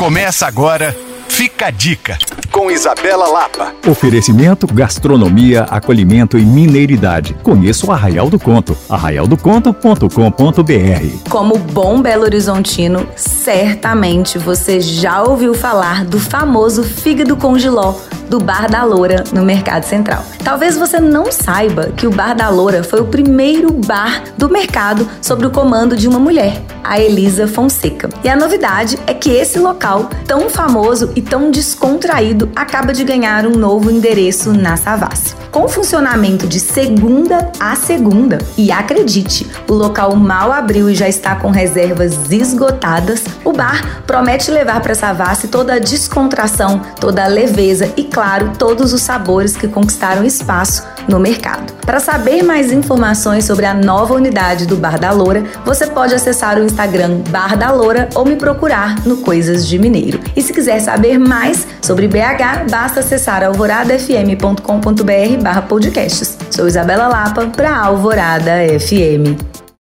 Começa agora, fica a dica, com Isabela Lapa. Oferecimento, gastronomia, acolhimento e mineiridade. Conheça o Arraial do Conto, arraialdoconto.com.br. Como bom Belo Horizontino, certamente você já ouviu falar do famoso fígado com giló do Bar da Loura no Mercado Central. Talvez você não saiba que o Bar da Loura foi o primeiro bar do mercado sob o comando de uma mulher, a Elisa Fonseca. E a novidade é que esse local, tão famoso e tão descontraído, acaba de ganhar um novo endereço na Savassi. Com funcionamento de segunda a segunda, e acredite, o local mal abriu e já está com reservas esgotadas, o bar promete levar para Savassi toda a descontração, toda a leveza e, claro, todos os sabores que conquistaram espaço no mercado. Para saber mais informações sobre a nova unidade do Bar da Loura, você pode acessar o Instagram Bar da Loura ou me procurar no Coisas de Mineiro. E se quiser saber mais sobre BH, basta acessar alvoradafm.com.br barra podcasts. Sou Isabela Lapa para Alvorada FM.